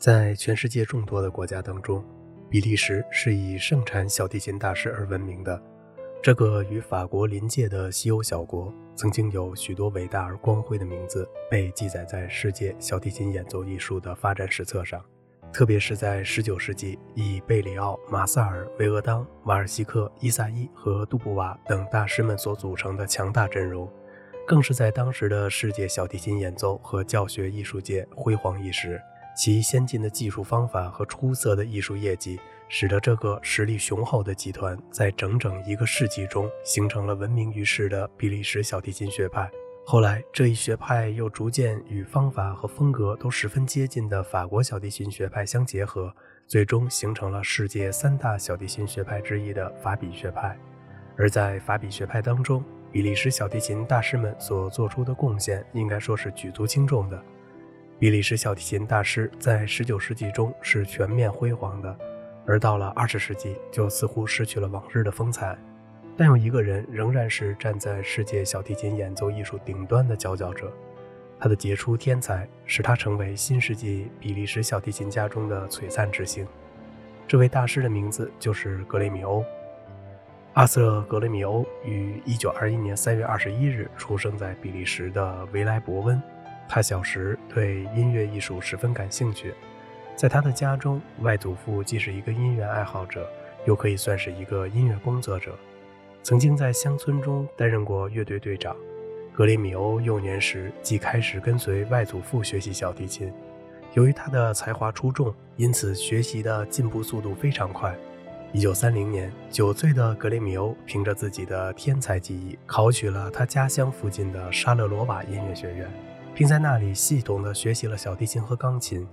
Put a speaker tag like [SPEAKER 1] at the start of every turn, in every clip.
[SPEAKER 1] 在全世界众多的国家当中，比利时是以盛产小提琴大师而闻名的。这个与法国邻界的西欧小国，曾经有许多伟大而光辉的名字被记载在世界小提琴演奏艺术的发展史册上。特别是在19世纪，以贝里奥、马萨尔、维厄当、瓦尔西克、伊萨伊和杜布瓦等大师们所组成的强大阵容，更是在当时的世界小提琴演奏和教学艺术界辉煌一时。其先进的技术方法和出色的艺术业绩。使得这个实力雄厚的集团在整整一个世纪中形成了闻名于世的比利时小提琴学派。后来，这一学派又逐渐与方法和风格都十分接近的法国小提琴学派相结合，最终形成了世界三大小提琴学派之一的法比学派。而在法比学派当中，比利时小提琴大师们所做出的贡献应该说是举足轻重的。比利时小提琴大师在19世纪中是全面辉煌的。而到了二十世纪，就似乎失去了往日的风采。但有一个人仍然是站在世界小提琴演奏艺术顶端的佼佼者，他的杰出天才使他成为新世纪比利时小提琴家中的璀璨之星。这位大师的名字就是格雷米欧。阿瑟·格雷米欧于1921年3月21日出生在比利时的维莱伯温。他小时对音乐艺术十分感兴趣。在他的家中，外祖父既是一个音乐爱好者，又可以算是一个音乐工作者，曾经在乡村中担任过乐队队长。格雷米欧幼年时即开始跟随外祖父学习小提琴，由于他的才华出众，因此学习的进步速度非常快。一九三零年，九岁的格雷米欧凭着自己的天才技艺，考取了他家乡附近的沙勒罗瓦音乐学院，并在那里系统地学习了小提琴和钢琴。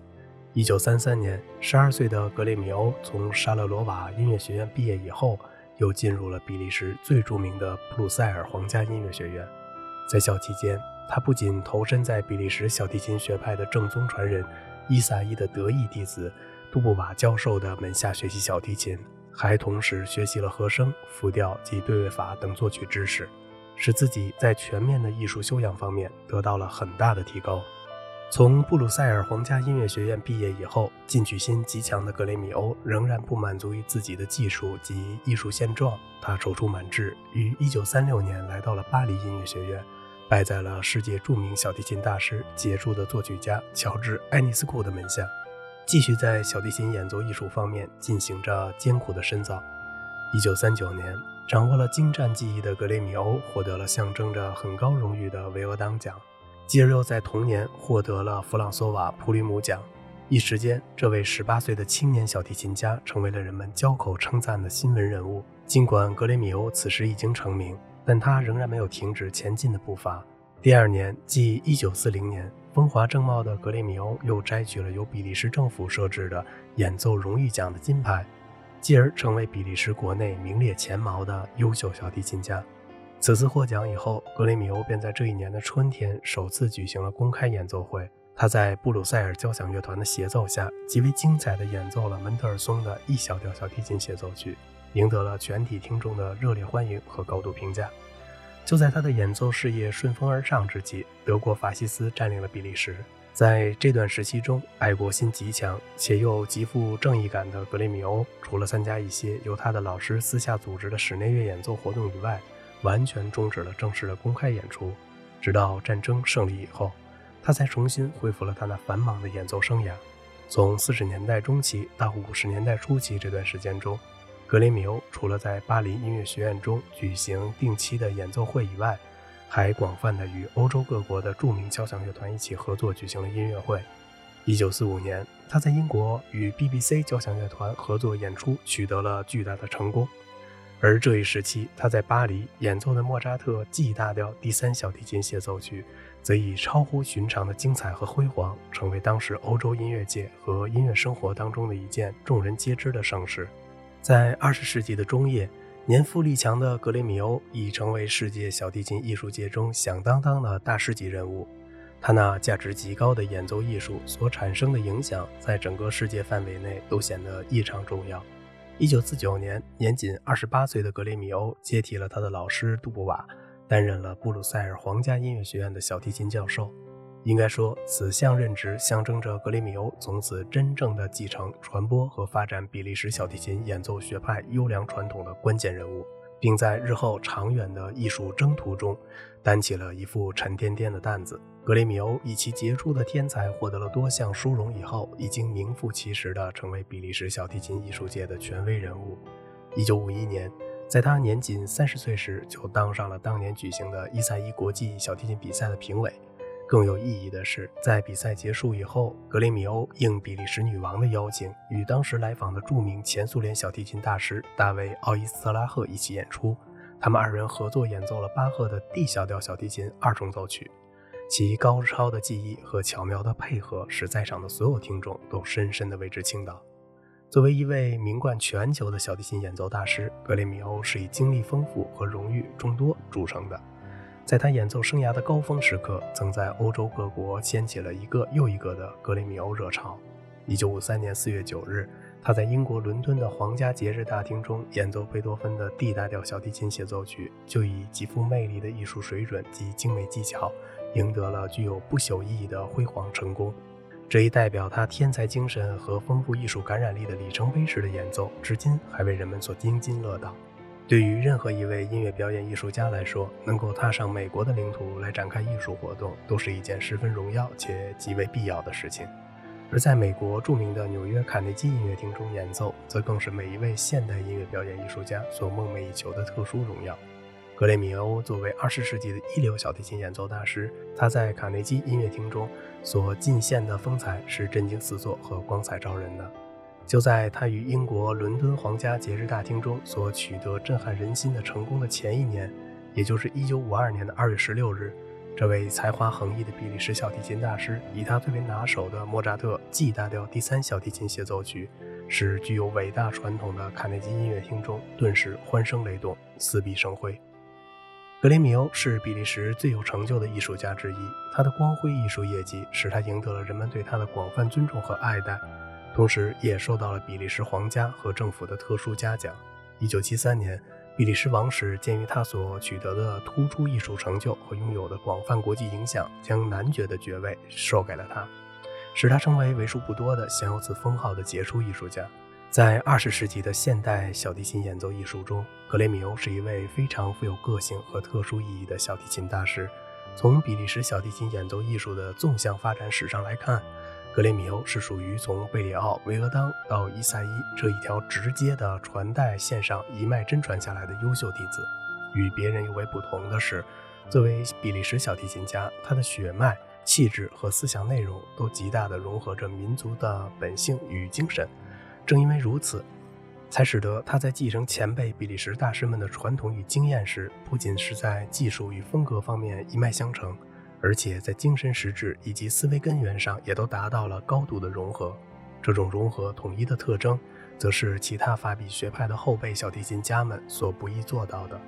[SPEAKER 1] 一九三三年，十二岁的格雷米欧从沙勒罗瓦音乐学院毕业以后，又进入了比利时最著名的布鲁塞尔皇家音乐学院。在校期间，他不仅投身在比利时小提琴学派的正宗传人伊萨伊的得意弟子杜布瓦教授的门下学习小提琴，还同时学习了和声、复调及对位法等作曲知识，使自己在全面的艺术修养方面得到了很大的提高。从布鲁塞尔皇家音乐学院毕业以后，进取心极强的格雷米欧仍然不满足于自己的技术及艺术现状。他踌躇满志，于1936年来到了巴黎音乐学院，拜在了世界著名小提琴大师、杰出的作曲家乔治·埃尼斯库的门下，继续在小提琴演奏艺术方面进行着艰苦的深造。1939年，掌握了精湛技艺的格雷米欧获得了象征着很高荣誉的维俄当奖。继而又在同年获得了弗朗索瓦·普吕姆奖，一时间，这位十八岁的青年小提琴家成为了人们交口称赞的新闻人物。尽管格雷米欧此时已经成名，但他仍然没有停止前进的步伐。第二年，即1940年，风华正茂的格雷米欧又摘取了由比利时政府设置的演奏荣誉奖的金牌，继而成为比利时国内名列前茅的优秀小提琴家。此次获奖以后，格雷米欧便在这一年的春天首次举行了公开演奏会。他在布鲁塞尔交响乐团的协奏下，极为精彩地演奏了门德尔松的 E 小调小提琴协奏曲，赢得了全体听众的热烈欢迎和高度评价。就在他的演奏事业顺风而上之际，德国法西斯占领了比利时。在这段时期中，爱国心极强且又极富正义感的格雷米欧，除了参加一些由他的老师私下组织的室内乐演奏活动以外，完全终止了正式的公开演出，直到战争胜利以后，他才重新恢复了他那繁忙的演奏生涯。从四十年代中期到五十年代初期这段时间中，格雷米欧除了在巴黎音乐学院中举行定期的演奏会以外，还广泛的与欧洲各国的著名交响乐团一起合作举行了音乐会。一九四五年，他在英国与 BBC 交响乐团合作演出，取得了巨大的成功。而这一时期，他在巴黎演奏的莫扎特 G 大调第三小提琴协奏曲，则以超乎寻常的精彩和辉煌，成为当时欧洲音乐界和音乐生活当中的一件众人皆知的盛事。在二十世纪的中叶，年富力强的格雷米欧已成为世界小提琴艺术界中响当当的大师级人物。他那价值极高的演奏艺术所产生的影响，在整个世界范围内都显得异常重要。一九四九年，年仅二十八岁的格雷米欧接替了他的老师杜布瓦，担任了布鲁塞尔皇家音乐学院的小提琴教授。应该说，此项任职象征着格雷米欧从此真正的继承、传播和发展比利时小提琴演奏学派优良传统的关键人物，并在日后长远的艺术征途中担起了一副沉甸甸的担子。格雷米欧以其杰出的天才获得了多项殊荣以后，已经名副其实的成为比利时小提琴艺术界的权威人物。一九五一年，在他年仅三十岁时，就当上了当年举行的伊塞伊国际小提琴比赛的评委。更有意义的是，在比赛结束以后，格雷米欧应比利时女王的邀请，与当时来访的著名前苏联小提琴大师大卫·奥伊斯特拉赫一起演出。他们二人合作演奏了巴赫的 D 小调小提琴二重奏曲，其高超的技艺和巧妙的配合，使在场的所有听众都深深地为之倾倒。作为一位名冠全球的小提琴演奏大师，格雷米欧是以经历丰富和荣誉众多著称的。在他演奏生涯的高峰时刻，曾在欧洲各国掀起了一个又一个的格雷米欧热潮。一九五三年四月九日，他在英国伦敦的皇家节日大厅中演奏贝多芬的 D 大调小提琴协奏曲，就以极富魅力的艺术水准及精美技巧，赢得了具有不朽意义的辉煌成功。这一代表他天才精神和丰富艺术感染力的里程碑式的演奏，至今还为人们所津津乐道。对于任何一位音乐表演艺术家来说，能够踏上美国的领土来展开艺术活动，都是一件十分荣耀且极为必要的事情。而在美国著名的纽约卡内基音乐厅中演奏，则更是每一位现代音乐表演艺术家所梦寐以求的特殊荣耀。格雷米欧作为二十世纪的一流小提琴演奏大师，他在卡内基音乐厅中所尽现的风采是震惊四座和光彩照人的。就在他与英国伦敦皇家节日大厅中所取得震撼人心的成功的前一年，也就是1952年的2月16日，这位才华横溢的比利时小提琴大师以他最为拿手的莫扎特 G 大调第三小提琴协奏曲，使具有伟大传统的卡内基音乐厅中顿时欢声雷动，四壁生辉。格雷米欧是比利时最有成就的艺术家之一，他的光辉艺术业绩使他赢得了人们对他的广泛尊重和爱戴。同时，也受到了比利时皇家和政府的特殊嘉奖。一九七三年，比利时王室鉴于他所取得的突出艺术成就和拥有的广泛国际影响，将男爵的爵位授给了他，使他成为为数不多的享有此封号的杰出艺术家。在二十世纪的现代小提琴演奏艺术中，格雷米欧是一位非常富有个性和特殊意义的小提琴大师。从比利时小提琴演奏艺术的纵向发展史上来看，格雷米欧是属于从贝里奥、维俄当到伊萨伊这一条直接的传代线上一脉真传下来的优秀弟子。与别人尤为不同的是，作为比利时小提琴家，他的血脉、气质和思想内容都极大地融合着民族的本性与精神。正因为如此，才使得他在继承前辈比利时大师们的传统与经验时，不仅是在技术与风格方面一脉相承。而且在精神实质以及思维根源上也都达到了高度的融合。这种融合统一的特征，则是其他法比学派的后辈小提琴家们所不易做到的。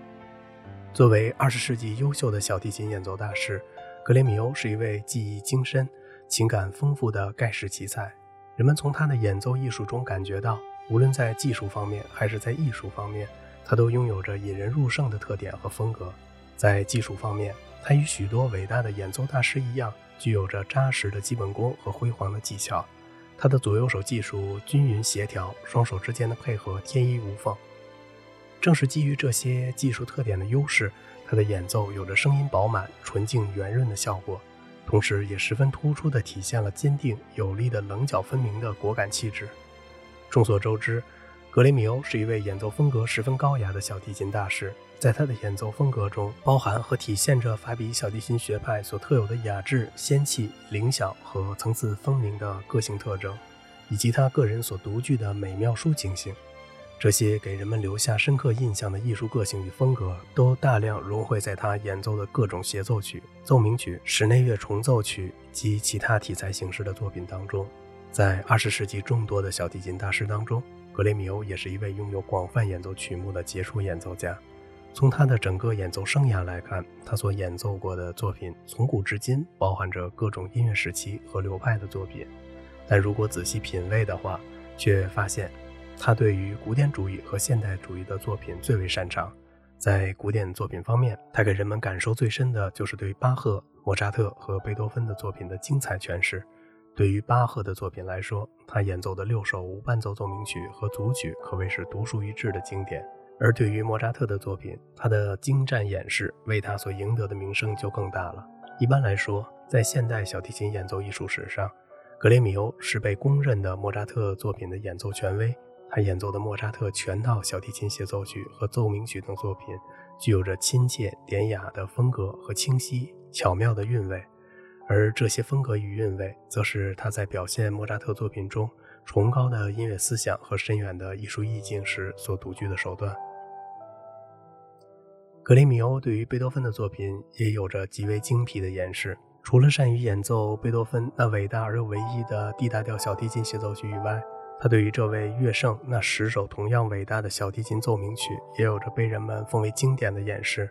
[SPEAKER 1] 作为二十世纪优秀的小提琴演奏大师，格雷米欧是一位技艺精深、情感丰富的盖世奇才。人们从他的演奏艺术中感觉到，无论在技术方面还是在艺术方面，他都拥有着引人入胜的特点和风格。在技术方面，他与许多伟大的演奏大师一样，具有着扎实的基本功和辉煌的技巧。他的左右手技术均匀协调，双手之间的配合天衣无缝。正是基于这些技术特点的优势，他的演奏有着声音饱满、纯净圆润的效果，同时也十分突出地体现了坚定有力的棱角分明的果敢气质。众所周知，格雷米欧是一位演奏风格十分高雅的小提琴大师。在他的演奏风格中，包含和体现着法比小提琴学派所特有的雅致、仙气、灵巧和层次分明的个性特征，以及他个人所独具的美妙抒情性。这些给人们留下深刻印象的艺术个性与风格，都大量融汇在他演奏的各种协奏曲、奏鸣曲、室内乐重奏曲及其他题材形式的作品当中。在二十世纪众多的小提琴大师当中，格雷米欧也是一位拥有广泛演奏曲目的杰出演奏家。从他的整个演奏生涯来看，他所演奏过的作品从古至今包含着各种音乐时期和流派的作品。但如果仔细品味的话，却发现他对于古典主义和现代主义的作品最为擅长。在古典作品方面，他给人们感受最深的就是对巴赫、莫扎特和贝多芬的作品的精彩诠释。对于巴赫的作品来说，他演奏的六首无伴奏奏鸣曲和组曲可谓是独树一帜的经典；而对于莫扎特的作品，他的精湛演示为他所赢得的名声就更大了。一般来说，在现代小提琴演奏艺术史上，格雷米欧是被公认的莫扎特作品的演奏权威。他演奏的莫扎特全套小提琴协奏曲和奏鸣曲等作品，具有着亲切典雅的风格和清晰巧妙的韵味。而这些风格与韵味，则是他在表现莫扎特作品中崇高的音乐思想和深远的艺术意境时所独具的手段。格雷米欧对于贝多芬的作品也有着极为精辟的演示。除了善于演奏贝多芬那伟大而又唯一的 D 大调小提琴协奏曲以外，他对于这位乐圣那十首同样伟大的小提琴奏鸣曲，也有着被人们奉为经典的演示。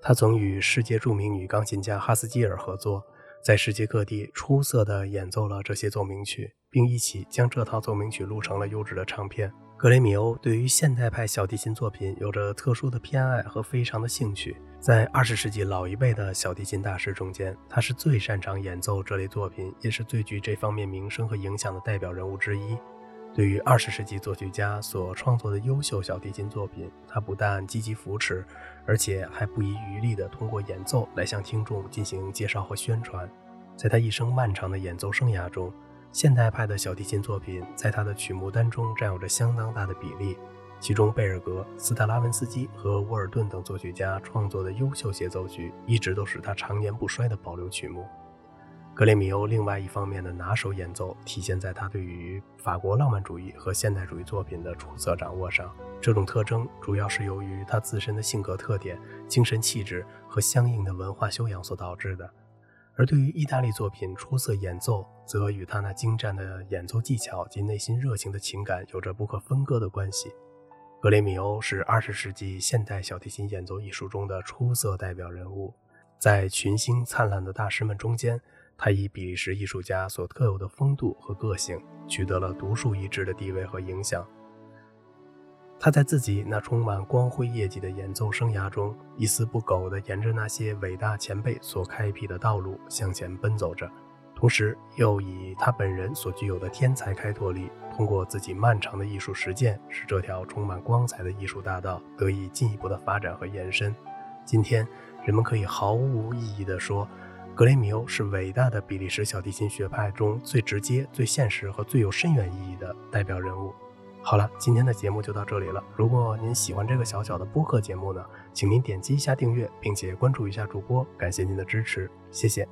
[SPEAKER 1] 他曾与世界著名女钢琴家哈斯基尔合作。在世界各地出色地演奏了这些奏鸣曲，并一起将这套奏鸣曲录成了优质的唱片。格雷米欧对于现代派小提琴作品有着特殊的偏爱和非常的兴趣。在二十世纪老一辈的小提琴大师中间，他是最擅长演奏这类作品，也是最具这方面名声和影响的代表人物之一。对于二十世纪作曲家所创作的优秀小提琴作品，他不但积极扶持，而且还不遗余力地通过演奏来向听众进行介绍和宣传。在他一生漫长的演奏生涯中，现代派的小提琴作品在他的曲目单中占有着相当大的比例。其中，贝尔格、斯特拉文斯基和沃尔顿等作曲家创作的优秀协奏曲，一直都是他常年不衰的保留曲目。格雷米欧另外一方面的拿手演奏，体现在他对于法国浪漫主义和现代主义作品的出色掌握上。这种特征主要是由于他自身的性格特点、精神气质和相应的文化修养所导致的。而对于意大利作品出色演奏，则与他那精湛的演奏技巧及内心热情的情感有着不可分割的关系。格雷米欧是二十世纪现代小提琴演奏艺术中的出色代表人物，在群星灿烂的大师们中间。他以比利时艺术家所特有的风度和个性，取得了独树一帜的地位和影响。他在自己那充满光辉业绩的演奏生涯中，一丝不苟地沿着那些伟大前辈所开辟的道路向前奔走着，同时又以他本人所具有的天才开拓力，通过自己漫长的艺术实践，使这条充满光彩的艺术大道得以进一步的发展和延伸。今天，人们可以毫无意义地说。格雷米欧是伟大的比利时小提琴学派中最直接、最现实和最有深远意义的代表人物。好了，今天的节目就到这里了。如果您喜欢这个小小的播客节目呢，请您点击一下订阅，并且关注一下主播，感谢您的支持，谢谢。